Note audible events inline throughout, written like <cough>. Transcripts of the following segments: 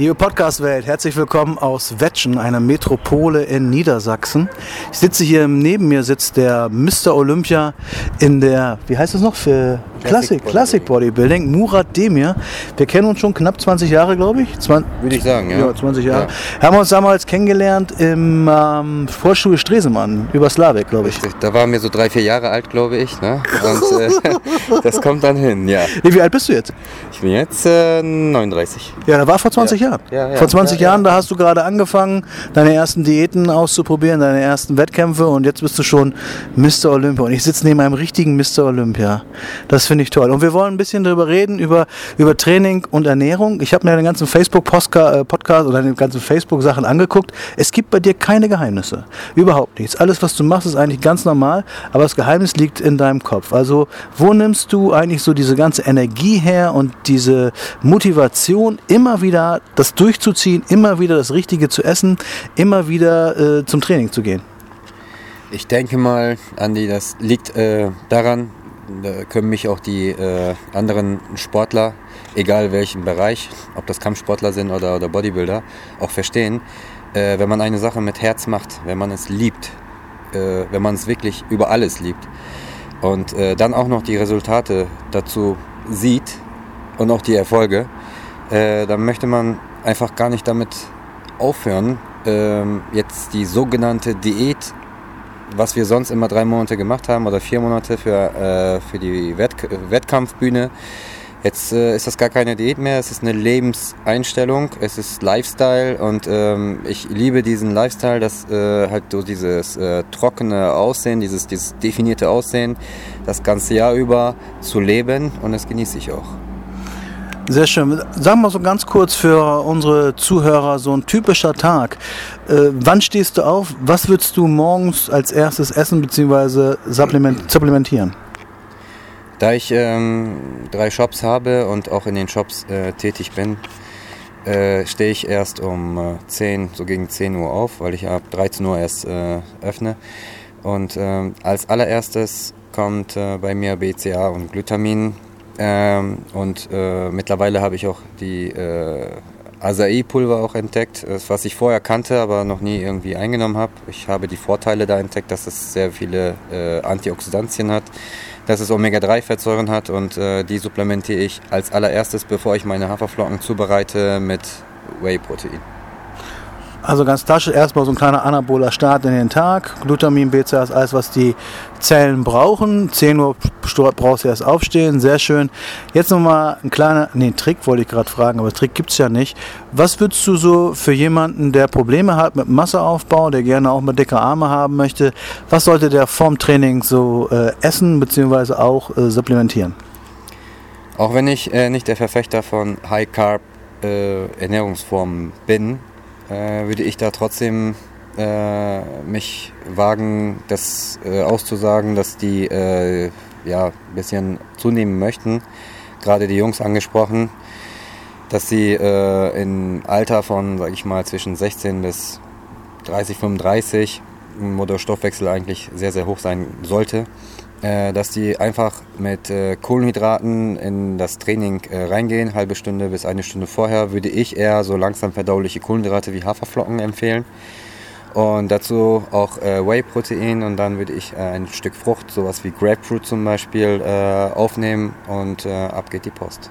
Liebe Podcast-Welt, herzlich willkommen aus Wetschen, einer Metropole in Niedersachsen. Ich sitze hier, neben mir sitzt der Mr. Olympia in der, wie heißt das noch, für Classic, Classic Bodybuilding, Murat Demir. Wir kennen uns schon knapp 20 Jahre, glaube ich. Zwan Würde ich sagen, ja. Ja, 20 Jahre. Ja. Haben wir uns damals kennengelernt im ähm, Vorschule Stresemann, über Slavik, glaube ich. Da waren wir so drei, vier Jahre alt, glaube ich. Ne? Und äh, <laughs> das kommt dann hin, ja. Wie alt bist du jetzt? Ich bin jetzt äh, 39. Ja, da war vor 20 ja. Jahren. Ja, ja, Vor 20 Jahren, da hast du gerade angefangen, deine ersten Diäten auszuprobieren, deine ersten Wettkämpfe und jetzt bist du schon Mr. Olympia. Und ich sitze neben einem richtigen Mr. Olympia. Das finde ich toll. Und wir wollen ein bisschen darüber reden, über, über Training und Ernährung. Ich habe mir den ganzen Facebook-Podcast oder die ganzen Facebook-Sachen angeguckt. Es gibt bei dir keine Geheimnisse. Überhaupt nichts. Alles, was du machst, ist eigentlich ganz normal, aber das Geheimnis liegt in deinem Kopf. Also, wo nimmst du eigentlich so diese ganze Energie her und diese Motivation, immer wieder das durchzuziehen, immer wieder das Richtige zu essen, immer wieder äh, zum Training zu gehen? Ich denke mal, Andi, das liegt äh, daran, da können mich auch die äh, anderen Sportler, egal welchen Bereich, ob das Kampfsportler sind oder, oder Bodybuilder, auch verstehen. Äh, wenn man eine Sache mit Herz macht, wenn man es liebt, äh, wenn man es wirklich über alles liebt und äh, dann auch noch die Resultate dazu sieht und auch die Erfolge, äh, dann möchte man einfach gar nicht damit aufhören, ähm, jetzt die sogenannte Diät, was wir sonst immer drei Monate gemacht haben oder vier Monate für, äh, für die Wett Wettkampfbühne. Jetzt äh, ist das gar keine Diät mehr, es ist eine Lebenseinstellung, es ist Lifestyle und ähm, ich liebe diesen Lifestyle, dass äh, halt so dieses äh, trockene Aussehen, dieses, dieses definierte Aussehen, das ganze Jahr über zu leben und das genieße ich auch. Sehr schön. Sagen wir so ganz kurz für unsere Zuhörer so ein typischer Tag. Äh, wann stehst du auf? Was würdest du morgens als erstes essen bzw. Supplement supplementieren? Da ich ähm, drei Shops habe und auch in den Shops äh, tätig bin, äh, stehe ich erst um äh, 10, so gegen 10 Uhr auf, weil ich ab 13 Uhr erst äh, öffne. Und ähm, als allererstes kommt äh, bei mir BCA und Glutamin ähm, und äh, mittlerweile habe ich auch die äh, Acai-Pulver auch entdeckt, was ich vorher kannte, aber noch nie irgendwie eingenommen habe. Ich habe die Vorteile da entdeckt, dass es sehr viele äh, Antioxidantien hat, dass es Omega-3-Fettsäuren hat und äh, die supplementiere ich als allererstes, bevor ich meine Haferflocken zubereite, mit Whey-Protein. Also ganz klassisch erstmal so ein kleiner anaboler Start in den Tag. Glutamin, BCA ist alles, was die Zellen brauchen. 10 Uhr brauchst du erst aufstehen, sehr schön. Jetzt nochmal ein kleiner, nee, Trick wollte ich gerade fragen, aber Trick gibt es ja nicht. Was würdest du so für jemanden, der Probleme hat mit Masseaufbau, der gerne auch mal dicke Arme haben möchte, was sollte der vorm Training so äh, essen bzw. auch äh, supplementieren? Auch wenn ich äh, nicht der Verfechter von High Carb äh, Ernährungsformen bin, äh, würde ich da trotzdem äh, mich wagen, das äh, auszusagen, dass die äh, ja, ein bisschen zunehmen möchten. Gerade die Jungs angesprochen, dass sie äh, im Alter von, sag ich mal, zwischen 16 bis 30, 35, wo der Stoffwechsel eigentlich sehr, sehr hoch sein sollte, dass die einfach mit äh, Kohlenhydraten in das Training äh, reingehen, halbe Stunde bis eine Stunde vorher, würde ich eher so langsam verdauliche Kohlenhydrate wie Haferflocken empfehlen. Und dazu auch äh, Whey-Protein und dann würde ich äh, ein Stück Frucht, sowas wie Grapefruit zum Beispiel, äh, aufnehmen und ab geht die Post.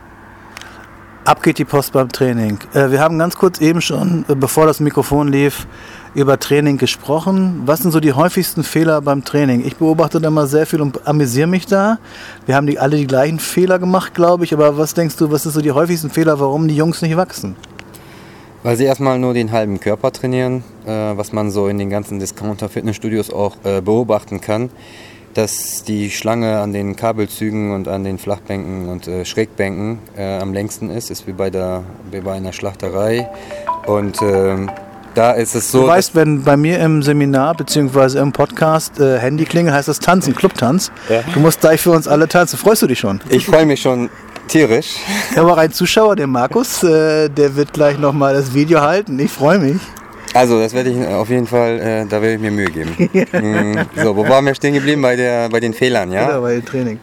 Ab geht die Post beim Training. wir haben ganz kurz eben schon, bevor das Mikrofon lief, über Training gesprochen. Was sind so die häufigsten Fehler beim Training? Ich beobachte da mal sehr viel und amüsiere mich da. Wir haben die, alle die gleichen Fehler gemacht, glaube ich. Aber was denkst du, was sind so die häufigsten Fehler, warum die Jungs nicht wachsen? Weil sie erstmal nur den halben Körper trainieren, äh, was man so in den ganzen Discounter-Fitnessstudios auch äh, beobachten kann. Dass die Schlange an den Kabelzügen und an den Flachbänken und äh, Schrägbänken äh, am längsten ist, ist wie bei, der, wie bei einer Schlachterei. Und ähm, da ist es so. Du weißt, wenn bei mir im Seminar bzw. im Podcast äh, Handy klingelt, heißt das Tanzen, Clubtanz. Ja. Du musst gleich für uns alle tanzen. Freust du dich schon? Ich freue mich schon tierisch. Ich habe auch einen Zuschauer, den Markus, äh, der wird gleich nochmal das Video halten. Ich freue mich. Also, das werde ich auf jeden Fall, äh, da werde ich mir Mühe geben. <laughs> mm, so, wo waren wir stehen geblieben? Bei, der, bei den Fehlern, ja? Ja, bei dem Training.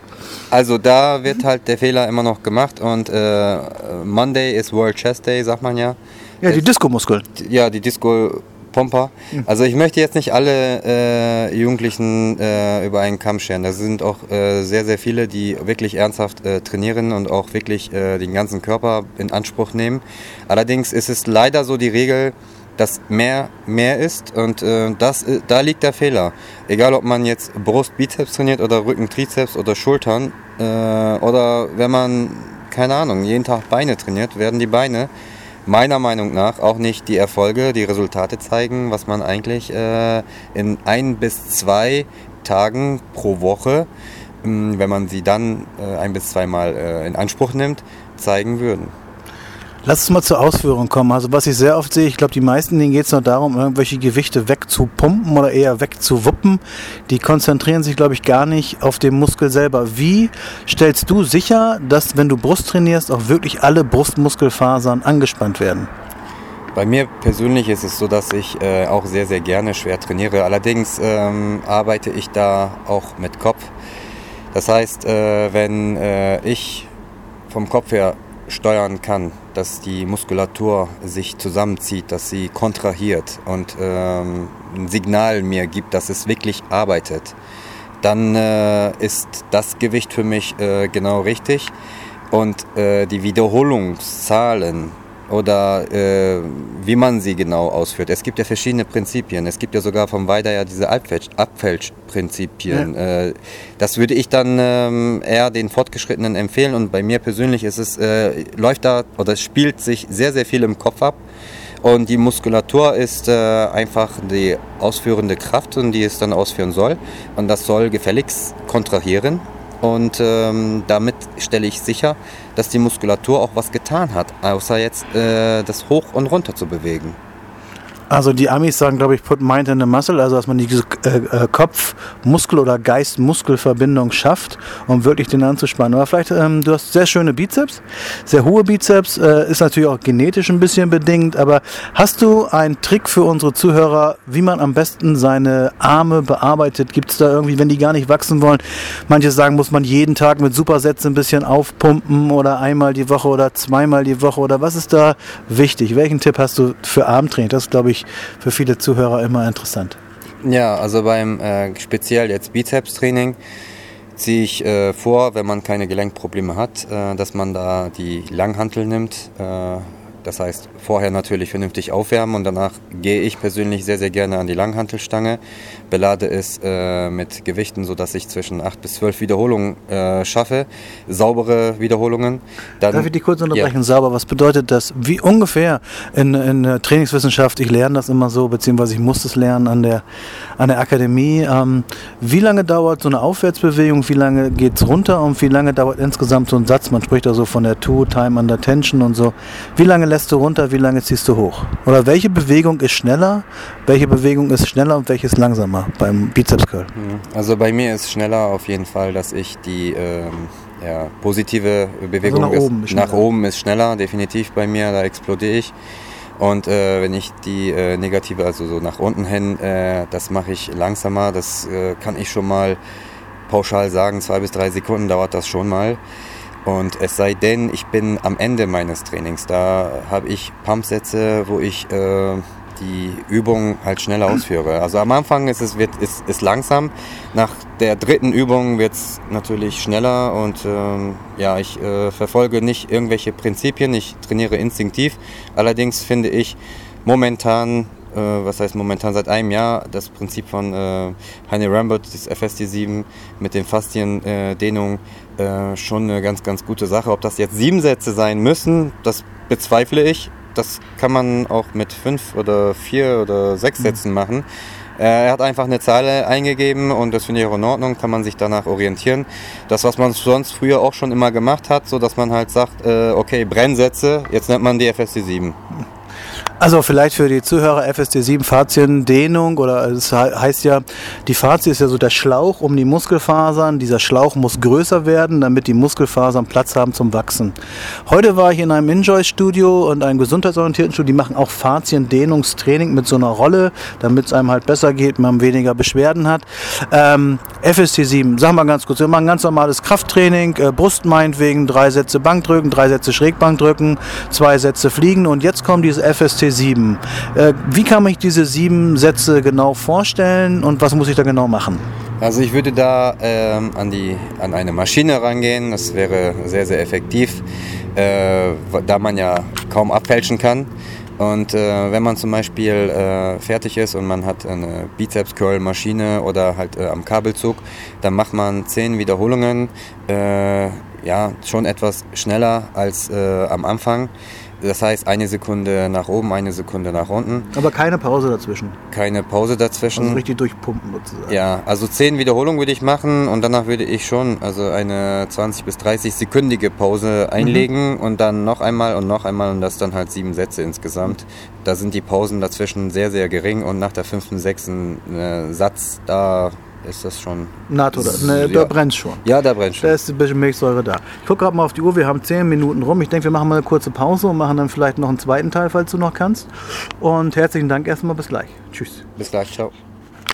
Also, da wird halt der Fehler immer noch gemacht und äh, Monday ist World Chess Day, sagt man ja. Ja, die Disco-Muskeln. Ja, die Disco Pomper. Mhm. Also ich möchte jetzt nicht alle äh, Jugendlichen äh, über einen Kamm scheren. Da sind auch äh, sehr, sehr viele, die wirklich ernsthaft äh, trainieren und auch wirklich äh, den ganzen Körper in Anspruch nehmen. Allerdings ist es leider so die Regel, dass mehr mehr ist und äh, das, da liegt der Fehler. Egal ob man jetzt Brust, Bizeps trainiert oder Rücken, Trizeps oder Schultern oder wenn man, keine Ahnung, jeden Tag Beine trainiert, werden die Beine meiner Meinung nach auch nicht die Erfolge, die Resultate zeigen, was man eigentlich äh, in ein bis zwei Tagen pro Woche, ähm, wenn man sie dann äh, ein bis zweimal äh, in Anspruch nimmt, zeigen würden. Lass uns mal zur Ausführung kommen. Also was ich sehr oft sehe, ich glaube, die meisten, denen geht es noch darum, irgendwelche Gewichte wegzupumpen oder eher wegzuwuppen. Die konzentrieren sich, glaube ich, gar nicht auf den Muskel selber. Wie stellst du sicher, dass wenn du Brust trainierst, auch wirklich alle Brustmuskelfasern angespannt werden? Bei mir persönlich ist es so, dass ich äh, auch sehr, sehr gerne schwer trainiere. Allerdings ähm, arbeite ich da auch mit Kopf. Das heißt, äh, wenn äh, ich vom Kopf her steuern kann, dass die Muskulatur sich zusammenzieht, dass sie kontrahiert und ähm, ein Signal mir gibt, dass es wirklich arbeitet, dann äh, ist das Gewicht für mich äh, genau richtig. Und äh, die Wiederholungszahlen oder äh, wie man sie genau ausführt. Es gibt ja verschiedene Prinzipien. Es gibt ja sogar vom Weider ja diese Abfälschprinzipien. Ja. Äh, das würde ich dann ähm, eher den Fortgeschrittenen empfehlen und bei mir persönlich ist es, äh, läuft da oder spielt sich sehr, sehr viel im Kopf ab. Und die Muskulatur ist äh, einfach die ausführende Kraft und die es dann ausführen soll. Und das soll gefälligst kontrahieren und ähm, damit stelle ich sicher, dass die Muskulatur auch was getan hat, außer jetzt äh, das hoch und runter zu bewegen. Also die Amis sagen, glaube ich, put mind in the muscle, also dass man diese äh, äh, Kopf-Muskel- oder Geist-Muskel-Verbindung schafft, um wirklich den anzuspannen. Aber vielleicht, ähm, du hast sehr schöne Bizeps, sehr hohe Bizeps, äh, ist natürlich auch genetisch ein bisschen bedingt, aber hast du einen Trick für unsere Zuhörer, wie man am besten seine Arme bearbeitet? Gibt es da irgendwie, wenn die gar nicht wachsen wollen, manche sagen, muss man jeden Tag mit Supersätzen ein bisschen aufpumpen oder einmal die Woche oder zweimal die Woche oder was ist da wichtig? Welchen Tipp hast du für Armtraining? Das glaube ich, ich, für viele Zuhörer immer interessant. Ja, also beim äh, speziell jetzt Bizeps-Training ziehe ich äh, vor, wenn man keine Gelenkprobleme hat, äh, dass man da die Langhantel nimmt. Das heißt, vorher natürlich vernünftig aufwärmen und danach gehe ich persönlich sehr, sehr gerne an die Langhantelstange, belade es äh, mit Gewichten, sodass ich zwischen 8 bis 12 Wiederholungen äh, schaffe, saubere Wiederholungen. Dann, Darf ich die kurz unterbrechen? Ja. Sauber, was bedeutet das? Wie ungefähr in, in Trainingswissenschaft, ich lerne das immer so, beziehungsweise ich muss es lernen an der, an der Akademie. Ähm, wie lange dauert so eine Aufwärtsbewegung, wie lange geht es runter und wie lange dauert insgesamt so ein Satz? Man spricht da so von der Two, Time under Tension und so. Wie lange lässt du runter, wie lange ziehst du hoch? Oder welche Bewegung ist schneller, welche Bewegung ist schneller und welche ist langsamer beim Bizeps Curl? Mhm. Also bei mir ist schneller auf jeden Fall, dass ich die ähm, ja, positive Bewegung also nach, oben ist, nach oben ist schneller, definitiv bei mir, da explodiere ich. Und äh, wenn ich die äh, negative, also so nach unten hin, äh, das mache ich langsamer. Das äh, kann ich schon mal pauschal sagen, zwei bis drei Sekunden dauert das schon mal. Und es sei denn, ich bin am Ende meines Trainings. Da habe ich Pumpsätze, wo ich äh, die Übung halt schneller ausführe. Also am Anfang ist es wird, ist, ist langsam. Nach der dritten Übung wird es natürlich schneller und ähm, ja, ich äh, verfolge nicht irgendwelche Prinzipien. Ich trainiere instinktiv. Allerdings finde ich momentan äh, was heißt momentan seit einem Jahr, das Prinzip von äh, Heine Rambert, das FST7 mit den Fasziendehnungen, äh, schon eine ganz, ganz gute Sache. Ob das jetzt sieben Sätze sein müssen, das bezweifle ich. Das kann man auch mit fünf oder vier oder sechs mhm. Sätzen machen. Äh, er hat einfach eine Zahl eingegeben und das finde ich auch in Ordnung, kann man sich danach orientieren. Das, was man sonst früher auch schon immer gemacht hat, so dass man halt sagt, äh, okay, Brennsätze, jetzt nennt man die FST 7. Also vielleicht für die Zuhörer FSD7 Fasziendehnung oder es heißt ja, die Fazie ist ja so der Schlauch um die Muskelfasern. Dieser Schlauch muss größer werden, damit die Muskelfasern Platz haben zum Wachsen. Heute war ich in einem Enjoy-Studio und einem gesundheitsorientierten Studio, die machen auch Fasziendehnungstraining mit so einer Rolle, damit es einem halt besser geht, man weniger Beschwerden hat. Ähm, FST7, sagen wir ganz kurz, wir machen ganz normales Krafttraining, äh, Brust meinetwegen, drei Sätze Bankdrücken, drei Sätze Schrägbankdrücken, zwei Sätze Fliegen und jetzt kommen die ist FST 7. Äh, wie kann man sich diese sieben Sätze genau vorstellen und was muss ich da genau machen? Also ich würde da ähm, an, die, an eine Maschine rangehen, das wäre sehr, sehr effektiv, äh, da man ja kaum abfälschen kann. Und äh, wenn man zum Beispiel äh, fertig ist und man hat eine Bizeps-Curl-Maschine oder halt äh, am Kabelzug, dann macht man 10 Wiederholungen, äh, ja, schon etwas schneller als äh, am Anfang. Das heißt, eine Sekunde nach oben, eine Sekunde nach unten. Aber keine Pause dazwischen. Keine Pause dazwischen. Also richtig durchpumpen sozusagen. Ja, also 10 Wiederholungen würde ich machen und danach würde ich schon also eine 20 bis 30 sekündige Pause einlegen mhm. und dann noch einmal und noch einmal und das dann halt sieben Sätze insgesamt. Da sind die Pausen dazwischen sehr, sehr gering und nach der fünften, sechsten äh, Satz, da ist das schon. NATO, ne, ja. da brennt schon. Ja, da brennt schon. Da ist ein bisschen Milchsäure da. Ich gucke gerade mal auf die Uhr, wir haben 10 Minuten rum. Ich denke, wir machen mal eine kurze Pause und machen dann vielleicht noch einen zweiten Teil, falls du noch kannst. Und herzlichen Dank erstmal, bis gleich. Tschüss. Bis gleich, ciao.